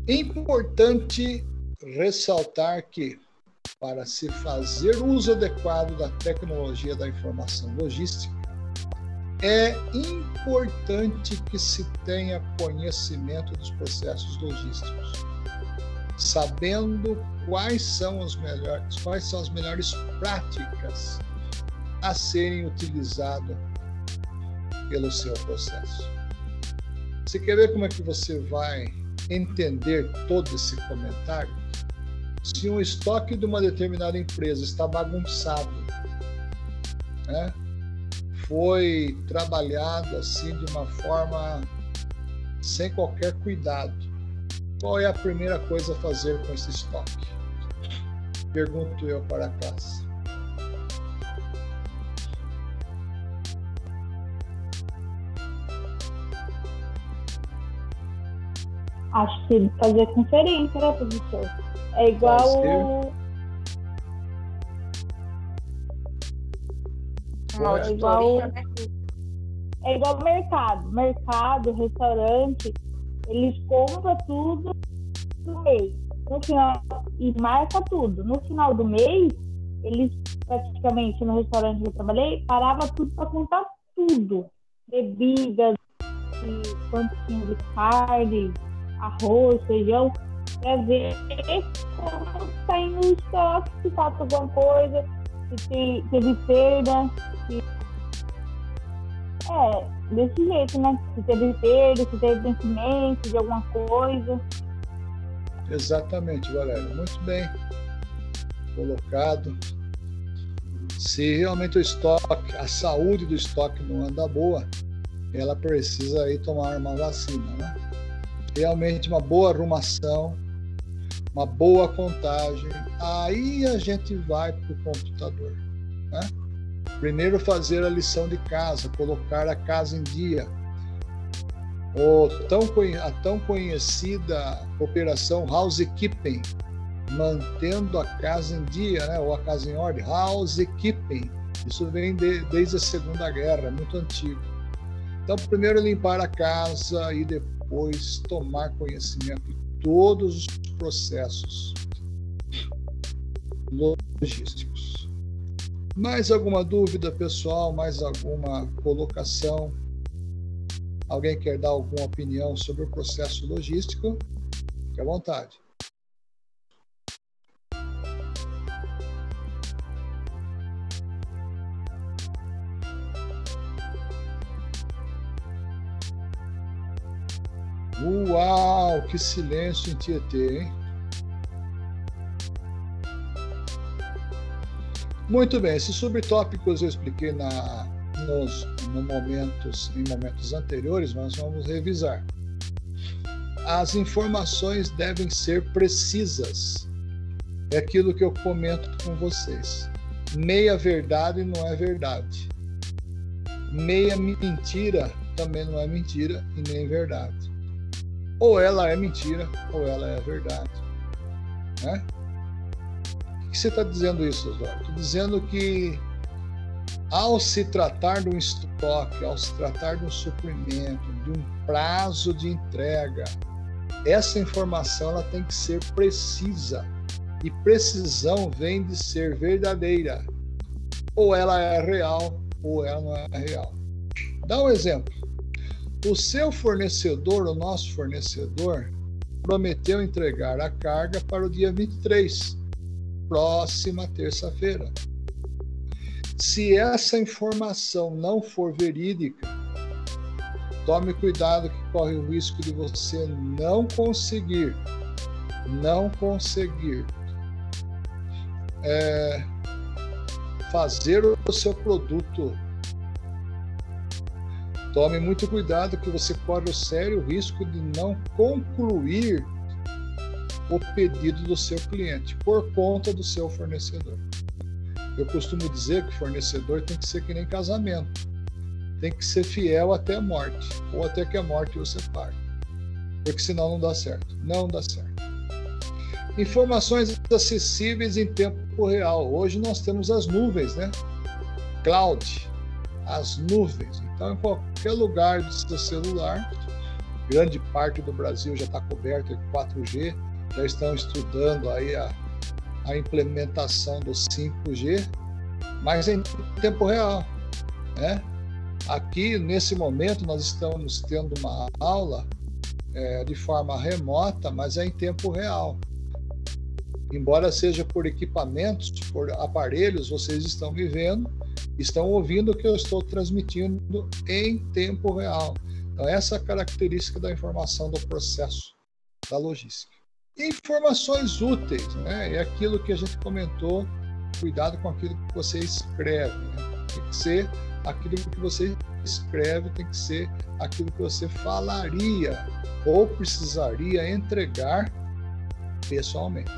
Importante ressaltar que, para se fazer uso adequado da tecnologia da informação logística, é importante que se tenha conhecimento dos processos logísticos, sabendo quais são os melhores, quais são as melhores práticas a serem utilizadas pelo seu processo. Você quer ver como é que você vai entender todo esse comentário? Se um estoque de uma determinada empresa está bagunçado, né? Foi trabalhado assim de uma forma sem qualquer cuidado. Qual é a primeira coisa a fazer com esse estoque? Pergunto eu para a classe. Acho que fazer conferência, né, professor? É igual. Uma auditoria, né? É igual mercado. Mercado, restaurante, eles compram tudo no mês. No final, e marca tudo. No final do mês, eles praticamente no restaurante que eu trabalhei, parava tudo para contar tudo. Bebidas, quanto tinha de carne, arroz, feijão, para ver como está indo o estoque, se falta alguma coisa, se teve perda, é, desse jeito, né? Se teve perda, se teve vencimento de alguma coisa. Exatamente, Valério. Muito bem colocado. Se realmente o estoque, a saúde do estoque não anda boa, ela precisa aí tomar uma vacina, né? Realmente uma boa arrumação, uma boa contagem, aí a gente vai para o computador, né? Primeiro fazer a lição de casa, colocar a casa em dia. O tão, a tão conhecida operação housekeeping, mantendo a casa em dia, né? ou a casa em ordem, housekeeping. Isso vem de- desde a Segunda Guerra, é muito antigo. Então, primeiro limpar a casa e depois tomar conhecimento de todos os processos logísticos. Mais alguma dúvida, pessoal? Mais alguma colocação? Alguém quer dar alguma opinião sobre o processo logístico? Fique à vontade. Uau, que silêncio em Tietê, hein? Muito bem, esses subtópicos eu expliquei na, nos no momentos, em momentos anteriores, mas vamos revisar. As informações devem ser precisas. É aquilo que eu comento com vocês. Meia verdade não é verdade. Meia mentira também não é mentira e nem verdade. Ou ela é mentira ou ela é verdade. Né? Que você está dizendo isso, Oswaldo? Estou dizendo que ao se tratar de um estoque, ao se tratar de um suprimento, de um prazo de entrega, essa informação ela tem que ser precisa. E precisão vem de ser verdadeira. Ou ela é real, ou ela não é real. Dá um exemplo. O seu fornecedor, o nosso fornecedor, prometeu entregar a carga para o dia 23, próxima terça-feira. Se essa informação não for verídica, tome cuidado que corre o risco de você não conseguir, não conseguir é, fazer o seu produto. Tome muito cuidado que você corre o sério risco de não concluir o pedido do seu cliente por conta do seu fornecedor. Eu costumo dizer que fornecedor tem que ser que nem casamento. Tem que ser fiel até a morte, ou até que a morte o separe. Porque senão não dá certo. Não dá certo. Informações acessíveis em tempo real. Hoje nós temos as nuvens, né? Cloud, as nuvens. Então, em qualquer lugar do seu celular, grande parte do Brasil já está coberto de 4G, já estão estudando aí a, a implementação do 5G, mas em tempo real, né? Aqui, nesse momento, nós estamos tendo uma aula é, de forma remota, mas é em tempo real. Embora seja por equipamentos, por aparelhos, vocês estão me vendo, estão ouvindo o que eu estou transmitindo em tempo real. Então, essa é a característica da informação do processo da logística. Informações úteis, né? É aquilo que a gente comentou, cuidado com aquilo que você escreve. Né? Tem que ser aquilo que você escreve, tem que ser aquilo que você falaria ou precisaria entregar pessoalmente.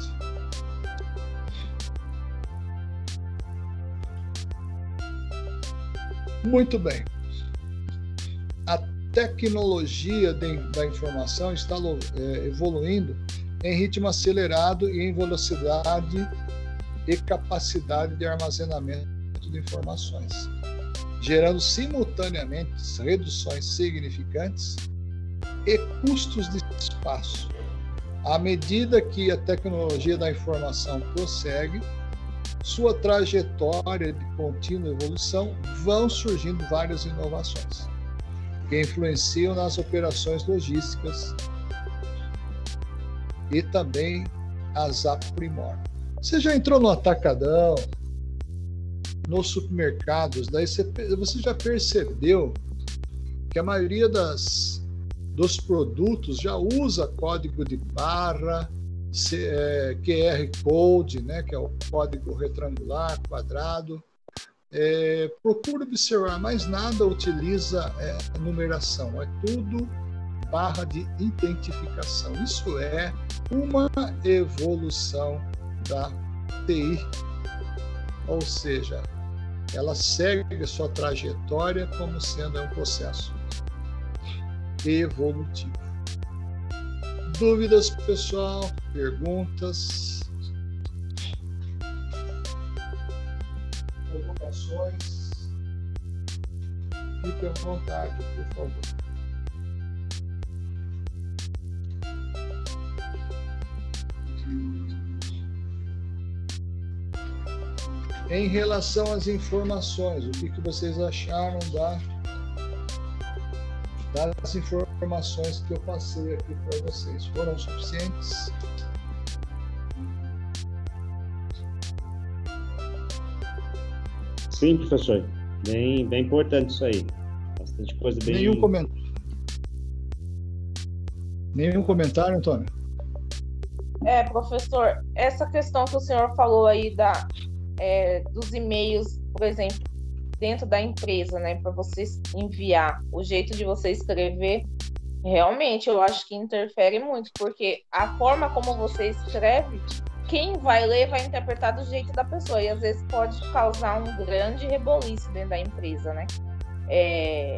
Muito bem. A tecnologia de, da informação está é, evoluindo em ritmo acelerado e em velocidade e capacidade de armazenamento de informações, gerando simultaneamente reduções significantes e custos de espaço. À medida que a tecnologia da informação prossegue, sua trajetória de contínua evolução, vão surgindo várias inovações que influenciam nas operações logísticas e também as aprimoram. Você já entrou no atacadão, nos supermercados, daí você, você já percebeu que a maioria das, dos produtos já usa código de barra, é, QR Code, né, que é o código retangular, quadrado. É, procura observar, mas nada utiliza é, numeração, é tudo barra de identificação. Isso é uma evolução da TI, ou seja, ela segue sua trajetória como sendo um processo evolutivo. Dúvidas, pessoal? Perguntas? Provocações? Fique à vontade, por favor. Em relação às informações, o que, que vocês acharam da das informações que eu passei aqui para vocês foram suficientes? Sim, professor. Bem, bem importante isso aí. Bastante coisa bem. Nenhum comentário. Nenhum comentário, Antônio? É, professor, essa questão que o senhor falou aí da, é, dos e-mails, por exemplo, dentro da empresa, né, para você enviar, o jeito de você escrever, realmente eu acho que interfere muito, porque a forma como você escreve, quem vai ler vai interpretar do jeito da pessoa e às vezes pode causar um grande reboliço dentro da empresa, né? É,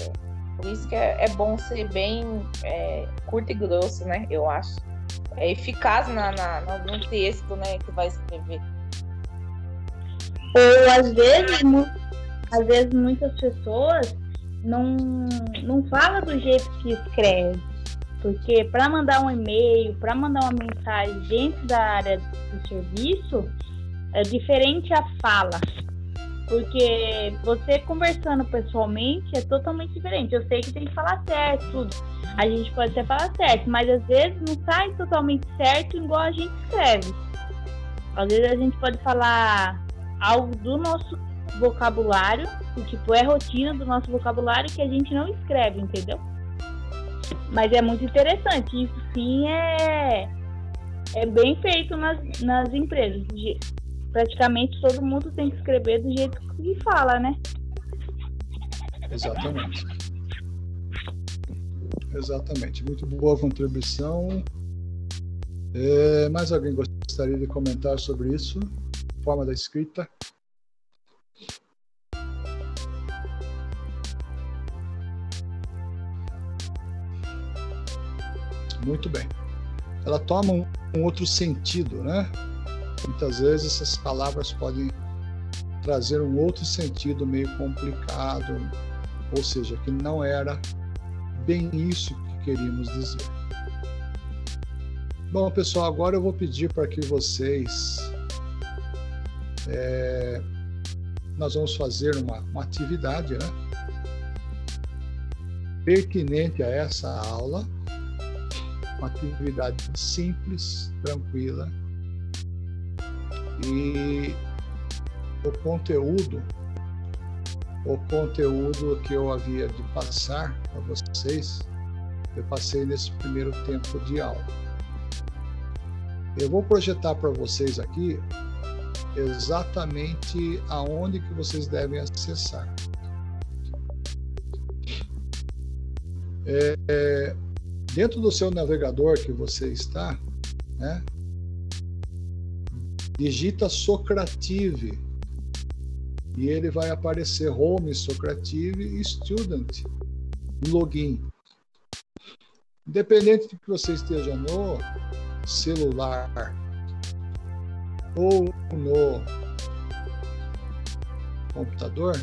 por isso que é, é bom ser bem é, curto e grosso, né? Eu acho. É eficaz na, na, no texto, né, que vai escrever. Ou às vezes às vezes muitas pessoas não, não falam do jeito que escreve. Porque para mandar um e-mail, para mandar uma mensagem dentro da área do serviço, é diferente a fala. Porque você conversando pessoalmente é totalmente diferente. Eu sei que tem que falar certo, tudo. A gente pode até falar certo, mas às vezes não sai totalmente certo igual a gente escreve. Às vezes a gente pode falar algo do nosso vocabulário, que tipo é rotina do nosso vocabulário que a gente não escreve, entendeu? Mas é muito interessante. Isso sim é, é bem feito nas, nas empresas praticamente todo mundo tem que escrever do jeito que fala, né? Exatamente. Exatamente. Muito boa contribuição. É, mais alguém gostaria de comentar sobre isso? Forma da escrita? Muito bem. Ela toma um, um outro sentido, né? Muitas vezes essas palavras podem trazer um outro sentido meio complicado, ou seja, que não era bem isso que queríamos dizer. Bom, pessoal, agora eu vou pedir para que vocês. É, nós vamos fazer uma, uma atividade né, pertinente a essa aula, uma atividade simples, tranquila e o conteúdo, o conteúdo que eu havia de passar para vocês, eu passei nesse primeiro tempo de aula. Eu vou projetar para vocês aqui exatamente aonde que vocês devem acessar. É, é, dentro do seu navegador que você está, né, digita Socrative e ele vai aparecer Home Socrative e Student login. Independente de que você esteja no celular ou no computador,